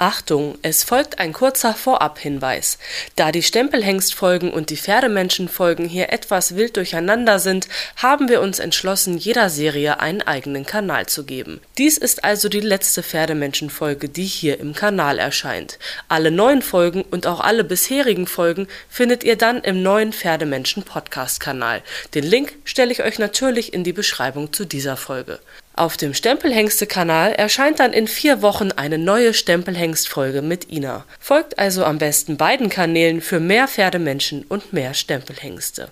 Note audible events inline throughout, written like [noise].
Achtung, es folgt ein kurzer Vorabhinweis. Da die Stempelhengstfolgen und die Pferdemenschenfolgen hier etwas wild durcheinander sind, haben wir uns entschlossen, jeder Serie einen eigenen Kanal zu geben. Dies ist also die letzte Pferdemenschenfolge, die hier im Kanal erscheint. Alle neuen Folgen und auch alle bisherigen Folgen findet ihr dann im neuen Pferdemenschen Podcast Kanal. Den Link stelle ich euch natürlich in die Beschreibung zu dieser Folge. Auf dem Stempelhengste-Kanal erscheint dann in vier Wochen eine neue Stempelhengst-Folge mit Ina. Folgt also am besten beiden Kanälen für mehr Pferdemenschen und mehr Stempelhengste.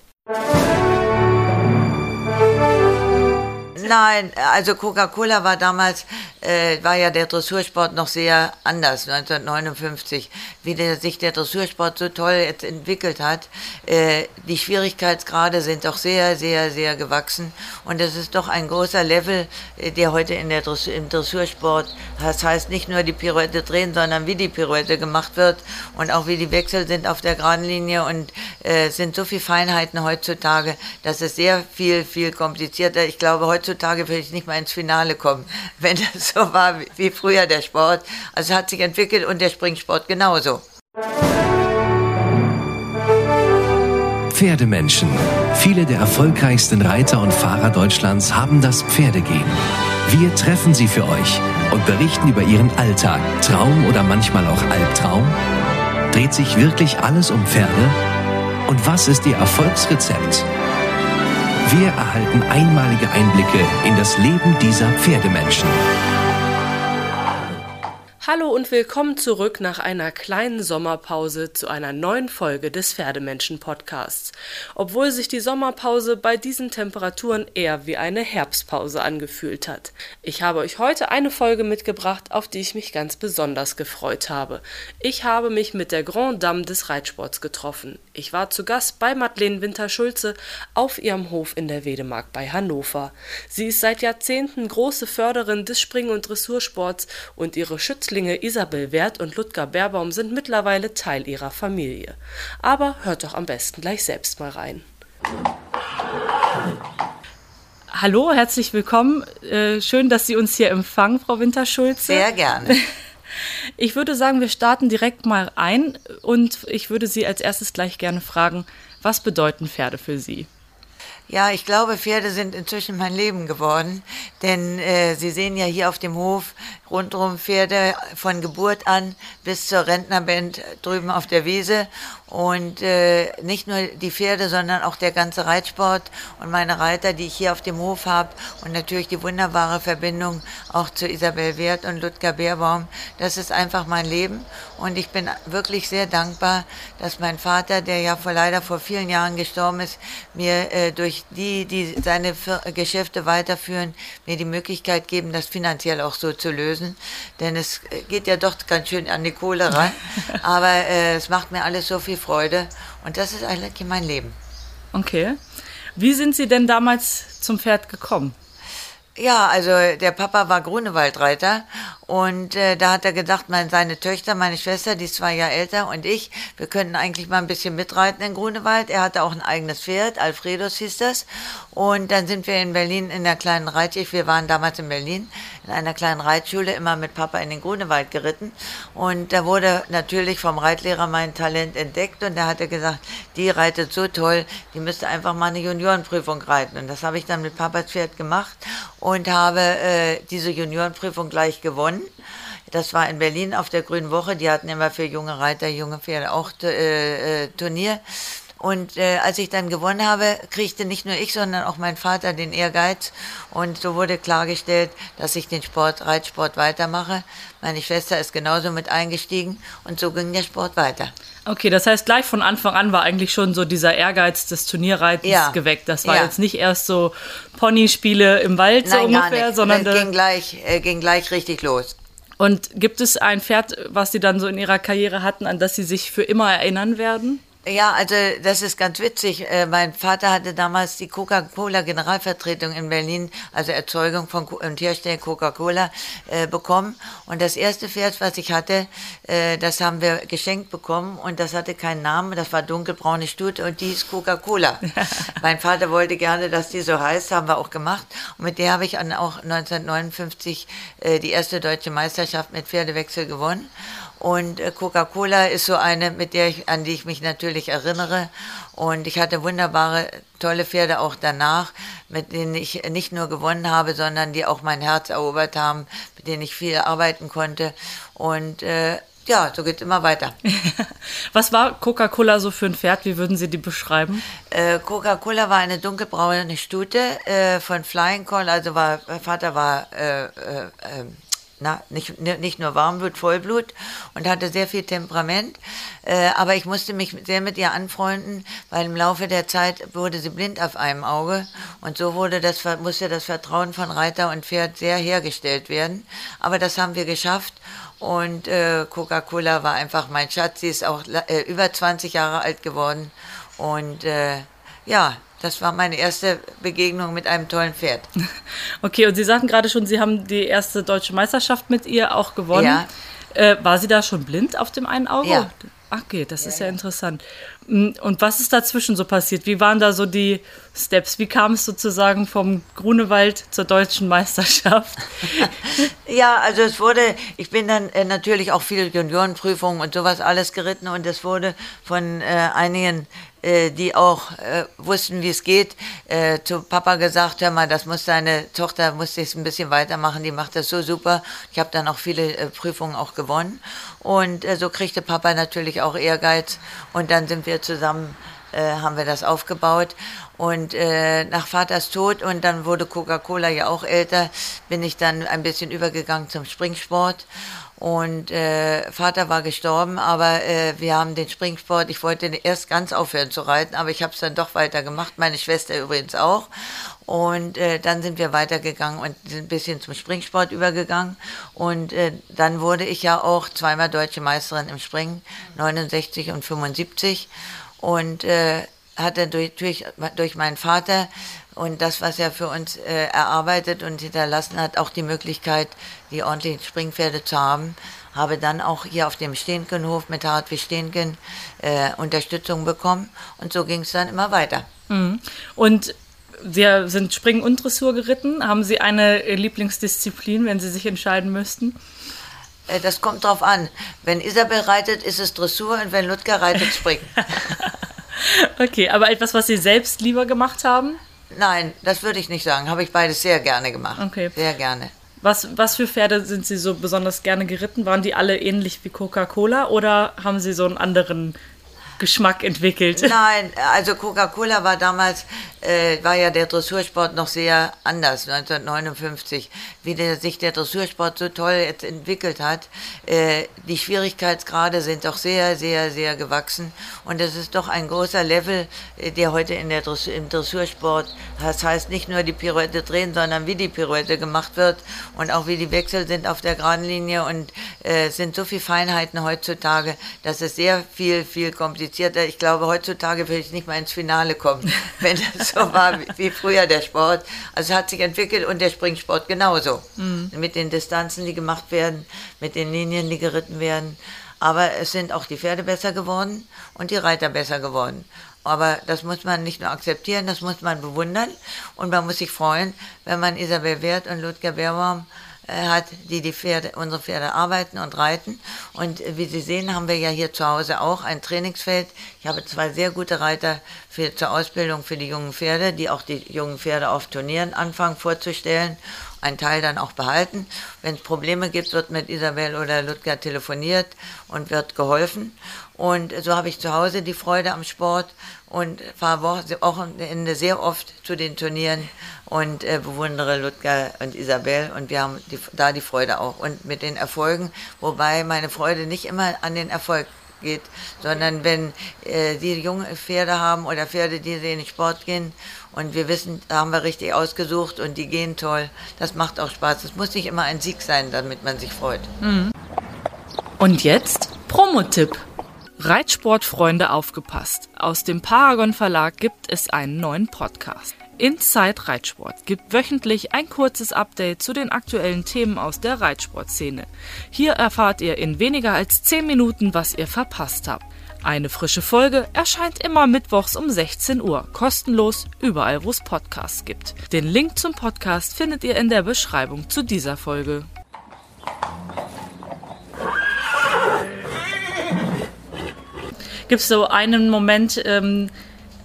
Nein, also Coca-Cola war damals, äh, war ja der Dressursport noch sehr anders, 1959, wie der, sich der Dressursport so toll jetzt entwickelt hat. Äh, die Schwierigkeitsgrade sind doch sehr, sehr, sehr gewachsen und es ist doch ein großer Level, äh, der heute in der Dressur, im Dressursport, das heißt nicht nur die Pirouette drehen, sondern wie die Pirouette gemacht wird und auch wie die Wechsel sind auf der geraden Linie und äh, sind so viele Feinheiten heutzutage, dass es sehr viel, viel komplizierter, ich glaube heutzutage heutzutage würde ich nicht mal ins Finale kommen, [laughs] wenn das so war wie früher der Sport. Also hat sich entwickelt und der Springsport genauso. Pferdemenschen. Viele der erfolgreichsten Reiter und Fahrer Deutschlands haben das Pferdegehen. Wir treffen sie für euch und berichten über ihren Alltag, Traum oder manchmal auch Albtraum. Dreht sich wirklich alles um Pferde? Und was ist ihr Erfolgsrezept? Wir erhalten einmalige Einblicke in das Leben dieser Pferdemenschen. Hallo und willkommen zurück nach einer kleinen Sommerpause zu einer neuen Folge des Pferdemenschen Podcasts. Obwohl sich die Sommerpause bei diesen Temperaturen eher wie eine Herbstpause angefühlt hat. Ich habe euch heute eine Folge mitgebracht, auf die ich mich ganz besonders gefreut habe. Ich habe mich mit der Grand Dame des Reitsports getroffen. Ich war zu Gast bei Madeleine Winter-Schulze auf ihrem Hof in der Wedemark bei Hannover. Sie ist seit Jahrzehnten große Förderin des Spring- und Dressursports und ihre Schützlinge Zwillinge Isabel Wert und Ludger Beerbaum sind mittlerweile Teil ihrer Familie. Aber hört doch am besten gleich selbst mal rein. Hallo, herzlich willkommen. Äh, schön, dass Sie uns hier empfangen, Frau Winterschulze. Sehr gerne. [laughs] Ich würde sagen, wir starten direkt mal ein und ich würde Sie als erstes gleich gerne fragen, was bedeuten Pferde für Sie? Ja, ich glaube, Pferde sind inzwischen mein Leben geworden, denn äh, Sie sehen ja hier auf dem Hof rundherum Pferde von Geburt an bis zur Rentnerband drüben auf der Wiese. Und äh, nicht nur die Pferde, sondern auch der ganze Reitsport und meine Reiter, die ich hier auf dem Hof habe. Und natürlich die wunderbare Verbindung auch zu Isabel Wert und Ludger Beerbaum. Das ist einfach mein Leben. Und ich bin wirklich sehr dankbar, dass mein Vater, der ja vor, leider vor vielen Jahren gestorben ist, mir äh, durch die, die seine Geschäfte weiterführen, mir die Möglichkeit geben, das finanziell auch so zu lösen lösen, denn es geht ja doch ganz schön an die Kohle ran. [laughs] Aber äh, es macht mir alles so viel Freude und das ist eigentlich mein Leben. Okay. Wie sind Sie denn damals zum Pferd gekommen? Ja, also der Papa war Grunewaldreiter und äh, da hat er gedacht, meine, seine Töchter, meine Schwester, die ist zwei Jahre älter und ich, wir könnten eigentlich mal ein bisschen mitreiten in Grunewald. Er hatte auch ein eigenes Pferd, Alfredos hieß das. Und dann sind wir in Berlin in der kleinen Reitschule, wir waren damals in Berlin, in einer kleinen Reitschule, immer mit Papa in den Grunewald geritten. Und da wurde natürlich vom Reitlehrer mein Talent entdeckt und er gesagt, die reitet so toll, die müsste einfach mal eine Juniorenprüfung reiten. Und das habe ich dann mit Papas Pferd gemacht und habe äh, diese Juniorenprüfung gleich gewonnen. Das war in Berlin auf der Grünen Woche. Die hatten immer für junge Reiter, junge Pferde auch äh, äh, Turnier. Und äh, als ich dann gewonnen habe, kriegte nicht nur ich, sondern auch mein Vater den Ehrgeiz. Und so wurde klargestellt, dass ich den Sport, Reitsport weitermache. Meine Schwester ist genauso mit eingestiegen und so ging der Sport weiter. Okay, das heißt, gleich von Anfang an war eigentlich schon so dieser Ehrgeiz des Turnierreitens ja. geweckt. Das war ja. jetzt nicht erst so Ponyspiele im Wald Nein, so ungefähr, sondern. Es ging gleich, äh, ging gleich richtig los. Und gibt es ein Pferd, was Sie dann so in Ihrer Karriere hatten, an das Sie sich für immer erinnern werden? Ja, also das ist ganz witzig. Äh, mein Vater hatte damals die Coca-Cola Generalvertretung in Berlin, also Erzeugung von und Herstellen Coca-Cola äh, bekommen. Und das erste Pferd, was ich hatte, äh, das haben wir geschenkt bekommen und das hatte keinen Namen. Das war dunkelbraune Stute und die ist Coca-Cola. [laughs] mein Vater wollte gerne, dass die so heißt, haben wir auch gemacht. Und mit der habe ich dann auch 1959 äh, die erste deutsche Meisterschaft mit Pferdewechsel gewonnen. Und äh, Coca-Cola ist so eine, mit der ich, an die ich mich natürlich erinnere. Und ich hatte wunderbare, tolle Pferde auch danach, mit denen ich nicht nur gewonnen habe, sondern die auch mein Herz erobert haben, mit denen ich viel arbeiten konnte. Und äh, ja, so geht es immer weiter. [laughs] Was war Coca-Cola so für ein Pferd? Wie würden Sie die beschreiben? Äh, Coca-Cola war eine dunkelbraune Stute äh, von Flying Call, also war, mein Vater war äh, äh, ähm, na, nicht, nicht nur Warmblut, Vollblut und hatte sehr viel Temperament. Äh, aber ich musste mich sehr mit ihr anfreunden, weil im Laufe der Zeit wurde sie blind auf einem Auge und so wurde das, musste das Vertrauen von Reiter und Pferd sehr hergestellt werden. Aber das haben wir geschafft und äh, Coca-Cola war einfach mein Schatz. Sie ist auch äh, über 20 Jahre alt geworden und äh, ja, das war meine erste Begegnung mit einem tollen Pferd. [laughs] Okay, und Sie sagten gerade schon, Sie haben die erste deutsche Meisterschaft mit ihr auch gewonnen. Ja. Äh, war sie da schon blind auf dem einen Auge? Ja. Okay, das ja, ist ja, ja, interessant. Mm, und was ist dazwischen so passiert? Wie waren da so die Steps? Wie kam es sozusagen vom Grunewald zur deutschen Meisterschaft? [laughs] ja, also es wurde, ich bin dann äh, natürlich auch viele Juniorenprüfungen und sowas alles geritten und es wurde von äh, einigen äh, die auch äh, wussten, wie es geht, äh, zu Papa gesagt, hör mal, das muss deine Tochter, muss jetzt ein bisschen weitermachen, die macht das so super. Ich habe dann auch viele äh, Prüfungen auch gewonnen und äh, so kriegte Papa natürlich auch Ehrgeiz und dann sind wir zusammen, äh, haben wir das aufgebaut. Und äh, nach Vaters Tod und dann wurde Coca-Cola ja auch älter, bin ich dann ein bisschen übergegangen zum Springsport und äh, Vater war gestorben, aber äh, wir haben den Springsport, ich wollte erst ganz aufhören zu reiten, aber ich habe es dann doch weiter gemacht, meine Schwester übrigens auch. Und äh, dann sind wir weitergegangen und sind ein bisschen zum Springsport übergegangen. Und äh, dann wurde ich ja auch zweimal deutsche Meisterin im Springen, 69 und 75. Und äh, hatte durch, durch, durch meinen Vater und das, was er für uns äh, erarbeitet und hinterlassen hat, auch die Möglichkeit, die ordentlichen Springpferde zu haben. Habe dann auch hier auf dem Stehnkenhof mit Hartwig Stehnken äh, Unterstützung bekommen und so ging es dann immer weiter. Mhm. Und Sie sind Springen und Dressur geritten. Haben Sie eine Lieblingsdisziplin, wenn Sie sich entscheiden müssten? Äh, das kommt drauf an. Wenn Isabel reitet, ist es Dressur und wenn Ludger reitet, Springen. [laughs] okay, aber etwas, was Sie selbst lieber gemacht haben? Nein, das würde ich nicht sagen. Habe ich beides sehr gerne gemacht. Okay. Sehr gerne. Was, was für Pferde sind Sie so besonders gerne geritten? Waren die alle ähnlich wie Coca-Cola oder haben Sie so einen anderen Geschmack entwickelt? [laughs] Nein, also Coca-Cola war damals, äh, war ja der Dressursport noch sehr anders, 1959. Wie der, sich der Dressursport so toll jetzt entwickelt hat, äh, die Schwierigkeitsgrade sind doch sehr, sehr, sehr gewachsen. Und es ist doch ein großer Level, äh, der heute in der Dressur, im Dressursport, das heißt nicht nur die Pirouette drehen, sondern wie die Pirouette gemacht wird und auch wie die Wechsel sind auf der geraden Linie und äh, es sind so viele Feinheiten heutzutage, dass es sehr viel, viel komplizierter komplizierter. Ich glaube, heutzutage würde ich nicht mal ins Finale kommen, [laughs] wenn das so war wie früher der Sport. Also es hat sich entwickelt und der Springsport genauso. Mhm. Mit den Distanzen, die gemacht werden, mit den Linien, die geritten werden. Aber es sind auch die Pferde besser geworden und die Reiter besser geworden. Aber das muss man nicht nur akzeptieren, das muss man bewundern und man muss sich freuen, wenn man Isabel Wert und Ludger Beerbaum hat, die die Pferde, unsere Pferde arbeiten und reiten. Und wie Sie sehen, haben wir ja hier zu Hause auch ein Trainingsfeld. Ich habe zwei sehr gute Reiter für, zur Ausbildung für die jungen Pferde, die auch die jungen Pferde auf Turnieren anfangen vorzustellen. Ein Teil dann auch behalten. Wenn es Probleme gibt, wird mit Isabel oder Ludger telefoniert und wird geholfen. Und so habe ich zu Hause die Freude am Sport und fahre auch sehr oft zu den Turnieren und äh, bewundere Ludger und Isabel und wir haben die, da die Freude auch und mit den Erfolgen, wobei meine Freude nicht immer an den Erfolg geht, sondern wenn äh, die junge Pferde haben oder Pferde, die in den Sport gehen und wir wissen, da haben wir richtig ausgesucht und die gehen toll, das macht auch Spaß. Es muss nicht immer ein Sieg sein, damit man sich freut. Mhm. Und jetzt Promotipp. Reitsportfreunde aufgepasst. Aus dem Paragon Verlag gibt es einen neuen Podcast. Inside Reitsport gibt wöchentlich ein kurzes Update zu den aktuellen Themen aus der Reitsportszene. Hier erfahrt ihr in weniger als 10 Minuten, was ihr verpasst habt. Eine frische Folge erscheint immer mittwochs um 16 Uhr, kostenlos überall, wo es Podcasts gibt. Den Link zum Podcast findet ihr in der Beschreibung zu dieser Folge. Gibt es so einen Moment ähm,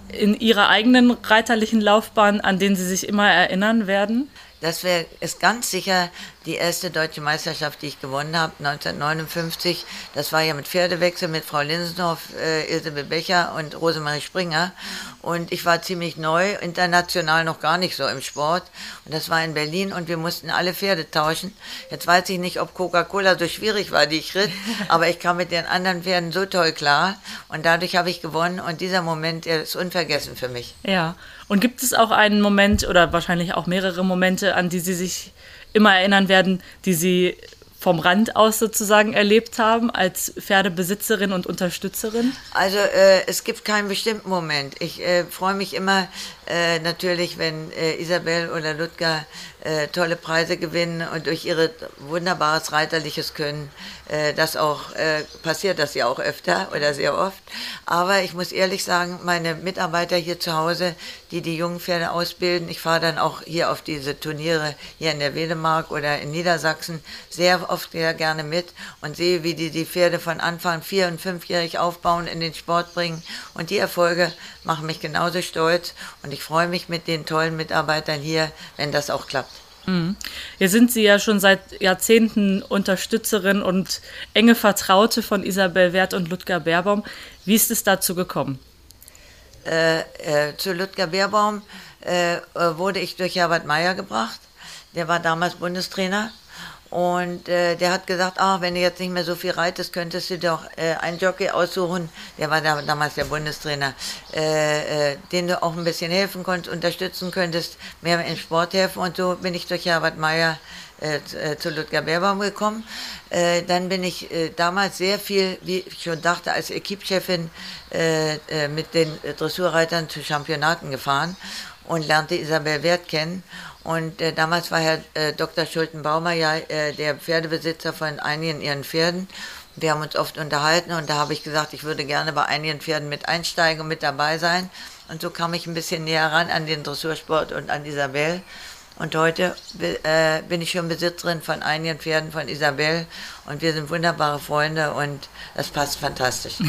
in Ihrer eigenen reiterlichen Laufbahn, an den Sie sich immer erinnern werden? Das wäre ganz sicher die erste deutsche Meisterschaft, die ich gewonnen habe, 1959. Das war ja mit Pferdewechsel mit Frau Linsenhoff, äh, Elisabeth Becher und Rosemarie Springer. Und ich war ziemlich neu, international noch gar nicht so im Sport. Und das war in Berlin und wir mussten alle Pferde tauschen. Jetzt weiß ich nicht, ob Coca-Cola so schwierig war, die ich ritt, [laughs] aber ich kam mit den anderen Pferden so toll klar. Und dadurch habe ich gewonnen und dieser Moment der ist unvergessen für mich. Ja. Und gibt es auch einen Moment oder wahrscheinlich auch mehrere Momente, an die Sie sich immer erinnern werden, die Sie vom Rand aus sozusagen erlebt haben als Pferdebesitzerin und Unterstützerin? Also äh, es gibt keinen bestimmten Moment. Ich äh, freue mich immer äh, natürlich, wenn äh, Isabel oder Ludger äh, tolle Preise gewinnen und durch ihr wunderbares reiterliches Können äh, das auch äh, passiert das ja auch öfter oder sehr oft. Aber ich muss ehrlich sagen, meine Mitarbeiter hier zu Hause, die die jungen Pferde ausbilden, ich fahre dann auch hier auf diese Turniere hier in der Wedemark oder in Niedersachsen sehr oft sehr gerne mit und sehe, wie die die Pferde von Anfang vier- und fünfjährig aufbauen, in den Sport bringen. Und die Erfolge machen mich genauso stolz und ich freue mich mit den tollen Mitarbeitern hier, wenn das auch klappt. Mhm. Jetzt sind Sie ja schon seit Jahrzehnten Unterstützerin und enge Vertraute von Isabel Wert und Ludger Beerbaum. Wie ist es dazu gekommen? Äh, äh, zu Ludger Beerbaum äh, wurde ich durch Herbert Meyer gebracht. Der war damals Bundestrainer und äh, der hat gesagt, ah, wenn du jetzt nicht mehr so viel reitest, könntest du doch äh, einen Jockey aussuchen, der war da, damals der Bundestrainer, äh, äh, den du auch ein bisschen helfen konntest, unterstützen könntest, mehr im Sport helfen. Und so bin ich durch Herbert Meyer äh, äh, zu Ludger Beerbaum gekommen. dann bin ich damals sehr viel, wie ich schon dachte, als Equipchefin mit den Dressurreitern zu Championaten gefahren und lernte Isabel Wert kennen. Und äh, damals war Herr äh, Dr. Schulten-Baumer ja äh, der Pferdebesitzer von einigen ihren Pferden. Wir haben uns oft unterhalten und da habe ich gesagt, ich würde gerne bei einigen Pferden mit einsteigen und mit dabei sein. Und so kam ich ein bisschen näher ran an den Dressursport und an Isabel. Und heute äh, bin ich schon Besitzerin von einigen Pferden von Isabel und wir sind wunderbare Freunde und das passt fantastisch. [laughs]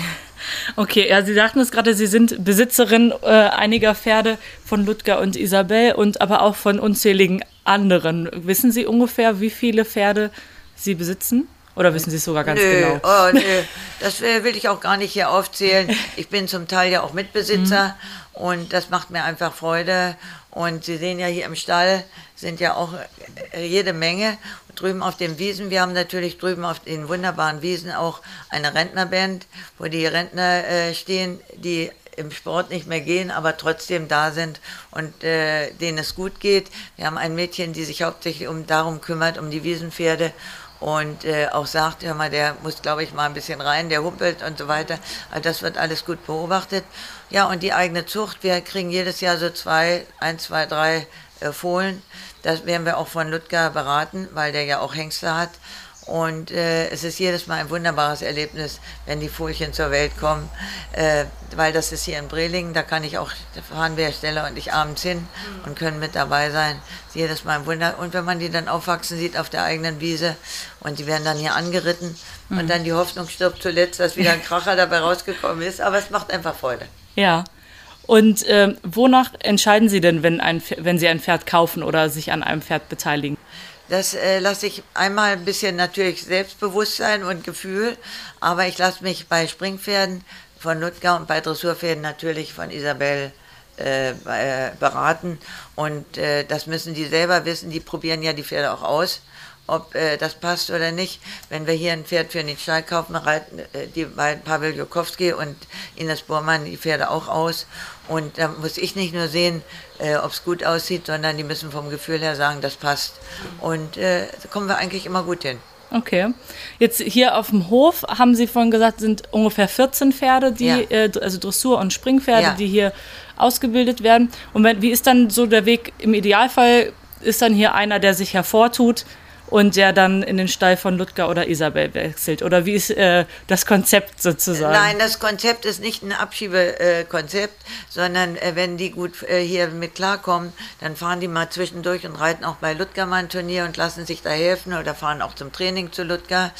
Okay, ja, Sie sagten es gerade, Sie sind Besitzerin äh, einiger Pferde von Ludger und Isabel und aber auch von unzähligen anderen. Wissen Sie ungefähr, wie viele Pferde Sie besitzen? Oder wissen Sie es sogar ganz nö, genau? Oh, nö, das will ich auch gar nicht hier aufzählen. Ich bin zum Teil ja auch Mitbesitzer mhm. und das macht mir einfach Freude. Und Sie sehen ja hier im Stall sind ja auch äh, jede Menge. Und drüben auf den Wiesen, wir haben natürlich drüben auf den wunderbaren Wiesen auch eine Rentnerband, wo die Rentner äh, stehen, die im Sport nicht mehr gehen, aber trotzdem da sind und äh, denen es gut geht. Wir haben ein Mädchen, die sich hauptsächlich um darum kümmert, um die Wiesenpferde und äh, auch sagt, hör mal, der muss, glaube ich, mal ein bisschen rein, der humpelt und so weiter. Also das wird alles gut beobachtet. Ja, und die eigene Zucht, wir kriegen jedes Jahr so zwei, ein, zwei, drei äh, Fohlen. Das werden wir auch von Ludger beraten, weil der ja auch Hengste hat. Und äh, es ist jedes Mal ein wunderbares Erlebnis, wenn die Fohlchen zur Welt kommen, äh, weil das ist hier in Brelingen, da kann ich auch, da fahren wir Stelle und ich abends hin und können mit dabei sein. jedes Mal ein Wunder. Und wenn man die dann aufwachsen sieht auf der eigenen Wiese und die werden dann hier angeritten mhm. und dann die Hoffnung stirbt zuletzt, dass wieder ein Kracher dabei rausgekommen ist, aber es macht einfach Freude. Ja. Und äh, wonach entscheiden Sie denn, wenn, ein, wenn Sie ein Pferd kaufen oder sich an einem Pferd beteiligen? Das äh, lasse ich einmal ein bisschen natürlich Selbstbewusstsein und Gefühl, aber ich lasse mich bei Springpferden von Ludger und bei Dressurpferden natürlich von Isabel äh, äh, beraten. Und äh, das müssen die selber wissen, die probieren ja die Pferde auch aus ob äh, das passt oder nicht. Wenn wir hier ein Pferd für den Stall kaufen, reiten äh, die beiden Pavel Jokowski und Ines Bormann die Pferde auch aus. Und da muss ich nicht nur sehen, äh, ob es gut aussieht, sondern die müssen vom Gefühl her sagen, das passt. Und äh, da kommen wir eigentlich immer gut hin. Okay. Jetzt hier auf dem Hof haben Sie vorhin gesagt, sind ungefähr 14 Pferde, die, Ja. äh, also Dressur- und Springpferde, Ja. die hier ausgebildet werden. Und wenn, wie ist dann so der Weg? Im Idealfall ist dann hier einer, der sich hervortut und der dann in den Stall von Ludger oder Isabel wechselt. Oder wie ist äh, das Konzept sozusagen? Nein, das Konzept ist nicht ein Abschiebekonzept, sondern äh, wenn die gut äh, hier mit klarkommen, dann fahren die mal zwischendurch und reiten auch bei Ludger mal ein Turnier und lassen sich da helfen oder fahren auch zum Training zu Ludger.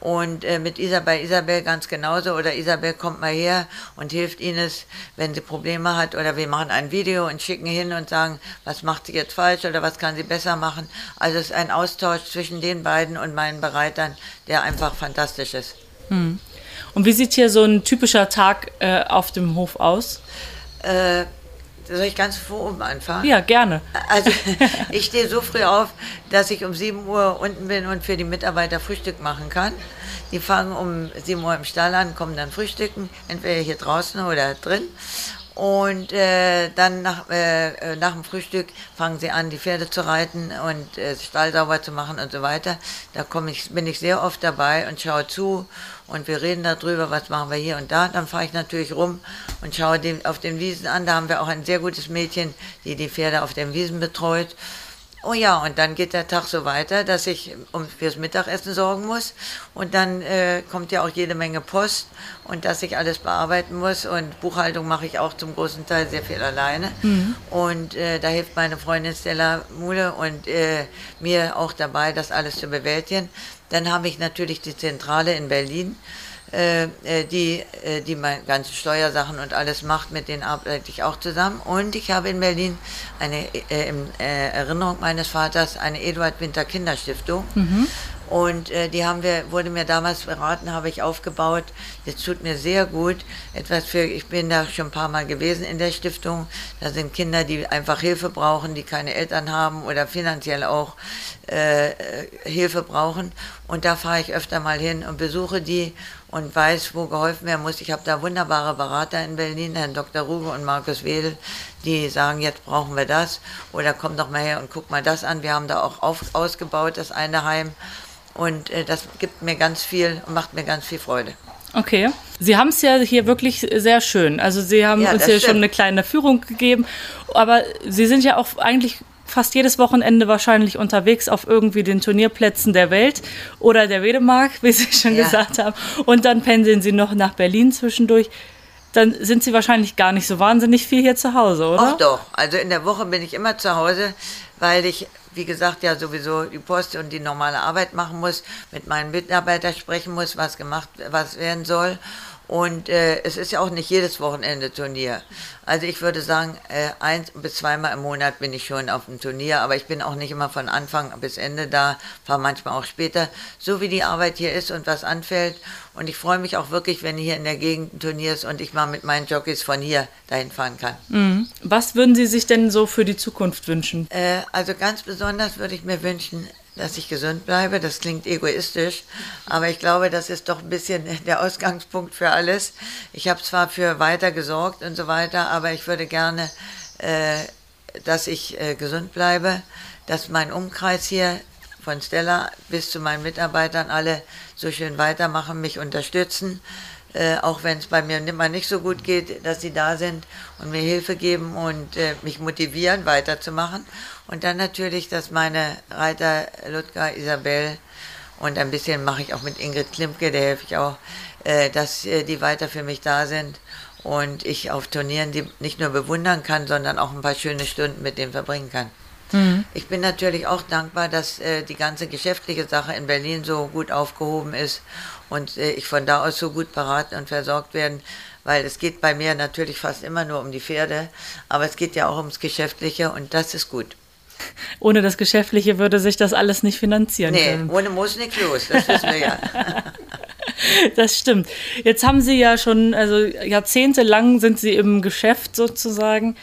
Und äh, mit Isabel, Isabel ganz genauso. Oder Isabel kommt mal her und hilft Ines, wenn sie Probleme hat. Oder wir machen ein Video und schicken hin und sagen, was macht sie jetzt falsch oder was kann sie besser machen. Also es ist ein Austausch zwischen den beiden und meinen Bereitern, der einfach fantastisch ist. Und wie sieht hier so ein typischer Tag äh, auf dem Hof aus? Äh, soll ich ganz vor oben anfangen? Ja, gerne. Also [laughs] ich stehe so früh auf, dass ich um 7 Uhr unten bin und für die Mitarbeiter Frühstück machen kann. Die fangen um 7 Uhr im Stall an, kommen dann frühstücken, entweder hier draußen oder drin. Und äh, dann nach, äh, äh, nach dem Frühstück fangen sie an, die Pferde zu reiten und äh, Stall sauber zu machen und so weiter. Da ich, bin ich sehr oft dabei und schaue zu und wir reden darüber, was machen wir hier und da. Dann fahre ich natürlich rum und schaue den, auf den Wiesen an. Da haben wir auch ein sehr gutes Mädchen, die die Pferde auf den Wiesen betreut. Oh ja, und dann geht der Tag so weiter, dass ich um, fürs Mittagessen sorgen muss. Und dann äh, kommt ja auch jede Menge Post und dass ich alles bearbeiten muss. Und Buchhaltung mache ich auch zum großen Teil sehr viel alleine. Und äh, da hilft meine Freundin Stella Mule und äh, mir auch dabei, das alles zu bewältigen. Dann habe ich natürlich die Zentrale in Berlin die, äh, die meine ganzen Steuersachen und alles macht, mit denen arbeite ich auch zusammen. Und ich habe in Berlin eine, äh, in äh, Erinnerung meines Vaters, eine Eduard Winter Kinderstiftung. Und äh, die haben wir, wurde mir damals beraten, habe ich aufgebaut. Das tut mir sehr gut. Etwas für, ich bin da schon ein paar Mal gewesen in der Stiftung. Da sind Kinder, die einfach Hilfe brauchen, die keine Eltern haben oder finanziell auch äh, äh, Hilfe brauchen. Und da fahre ich öfter mal hin und besuche die und weiß, wo geholfen werden muss. Ich habe da wunderbare Berater in Berlin, Herrn Dr. Ruge und Markus Wedel, die sagen, jetzt brauchen wir das. Oder komm doch mal her und guck mal das an. Wir haben da auch auf, ausgebaut, das eine Heim. Und äh, das gibt mir ganz viel und macht mir ganz viel Freude. Okay. Sie haben es ja hier wirklich sehr schön. Also Sie haben Ja, uns hier schon stimmt. eine kleine Führung gegeben. Aber Sie sind ja auch eigentlich fast jedes Wochenende wahrscheinlich unterwegs auf irgendwie den Turnierplätzen der Welt oder der Wedemark, [laughs] wie Sie schon Ja. gesagt haben. Und dann pendeln Sie noch nach Berlin zwischendurch. Dann sind Sie wahrscheinlich gar nicht so wahnsinnig viel hier zu Hause, oder? Ach doch, also in der Woche bin ich immer zu Hause, weil ich, wie gesagt, ja sowieso die Post und die normale Arbeit machen muss, mit meinen Mitarbeitern sprechen muss, was gemacht, was werden soll. Und äh, es ist ja auch nicht jedes Wochenende Turnier. Also ich würde sagen, äh, eins bis zweimal im Monat bin ich schon auf dem Turnier, aber ich bin auch nicht immer von Anfang bis Ende da, fahre manchmal auch später, so wie die Arbeit hier ist und was anfällt. Und ich freue mich auch wirklich, wenn hier in der Gegend ein Turnier ist und ich mal mit meinen Jockeys von hier dahin fahren kann. Was würden Sie sich denn so für die Zukunft wünschen? Äh, also ganz besonders würde ich mir wünschen, dass ich gesund bleibe. Das klingt egoistisch, aber ich glaube, das ist doch ein bisschen [laughs] der Ausgangspunkt für alles. Ich habe zwar für weiter gesorgt und so weiter, aber ich würde gerne, äh, dass ich äh, gesund bleibe, dass mein Umkreis hier von Stella bis zu meinen Mitarbeitern alle so schön weitermachen, mich unterstützen. Äh, auch wenn es bei mir immer nicht so gut geht, dass sie da sind und mir Hilfe geben und äh, mich motivieren, weiterzumachen. Und dann natürlich, dass meine Reiter Ludger, Isabel und ein bisschen mache ich auch mit Ingrid Klimke, der helfe ich auch, äh, dass äh, die weiter für mich da sind und ich auf Turnieren die nicht nur bewundern kann, sondern auch ein paar schöne Stunden mit denen verbringen kann. Ich bin natürlich auch dankbar, dass äh, die ganze geschäftliche Sache in Berlin so gut aufgehoben ist und äh, ich von da aus so gut beraten und versorgt werden, weil es geht bei mir natürlich fast immer nur um die Pferde, aber es geht ja auch ums Geschäftliche und das ist gut. Ohne das Geschäftliche würde sich das alles nicht finanzieren Nee, können. ohne muss nichts los, das wissen wir ja. [laughs] Das stimmt. Jetzt haben Sie ja schon, also jahrzehntelang sind Sie im Geschäft sozusagen.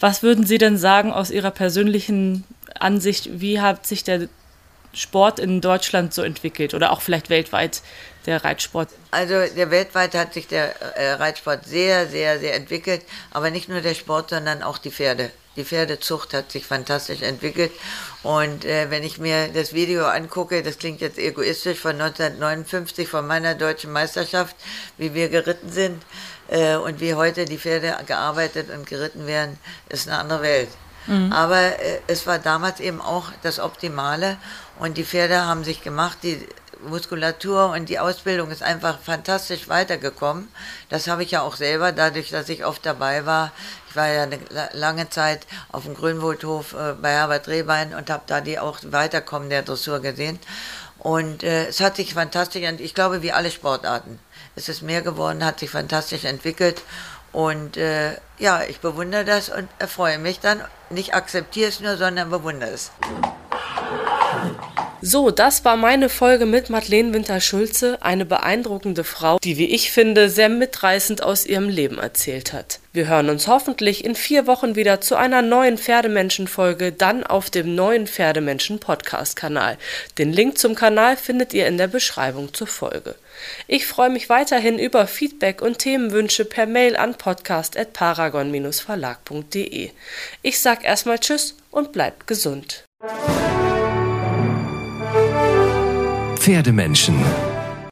Was würden Sie denn sagen aus Ihrer persönlichen Ansicht, wie hat sich der Sport in Deutschland so entwickelt oder auch vielleicht weltweit der Reitsport? Also der weltweit hat sich der äh, Reitsport sehr, sehr, sehr entwickelt, aber nicht nur der Sport, sondern auch die Pferde. Die Pferdezucht hat sich fantastisch entwickelt. Und äh, wenn ich mir das Video angucke, das klingt jetzt egoistisch, von 1959, von meiner deutschen Meisterschaft, wie wir geritten sind äh, und wie heute die Pferde gearbeitet und geritten werden, ist eine andere Welt. Mhm. Aber äh, es war damals eben auch das Optimale und die Pferde haben sich gemacht, die Muskulatur und die Ausbildung ist einfach fantastisch weitergekommen. Das habe ich ja auch selber, dadurch, dass ich oft dabei war. Ich war ja eine lange Zeit auf dem Grünwaldhof äh, bei Herbert Rehbein und habe da die auch Weiterkommen der Dressur gesehen. Und äh, es hat sich fantastisch, ich glaube, wie alle Sportarten. Es ist mehr geworden, hat sich fantastisch entwickelt. Und äh, ja, ich bewundere das und erfreue mich dann. Nicht akzeptiere es nur, sondern bewundere es. So, das war meine Folge mit Madeleine Winter-Schulze, eine beeindruckende Frau, die, wie ich finde, sehr mitreißend aus ihrem Leben erzählt hat. Wir hören uns hoffentlich in vier Wochen wieder zu einer neuen Pferdemenschen-Folge, dann auf dem neuen Pferdemenschen-Podcast-Kanal. Den Link zum Kanal findet ihr in der Beschreibung zur Folge. Ich freue mich weiterhin über Feedback und Themenwünsche per Mail an podcast.paragon-verlag.de. Ich sag erstmal Tschüss und bleibt gesund. Pferdemenschen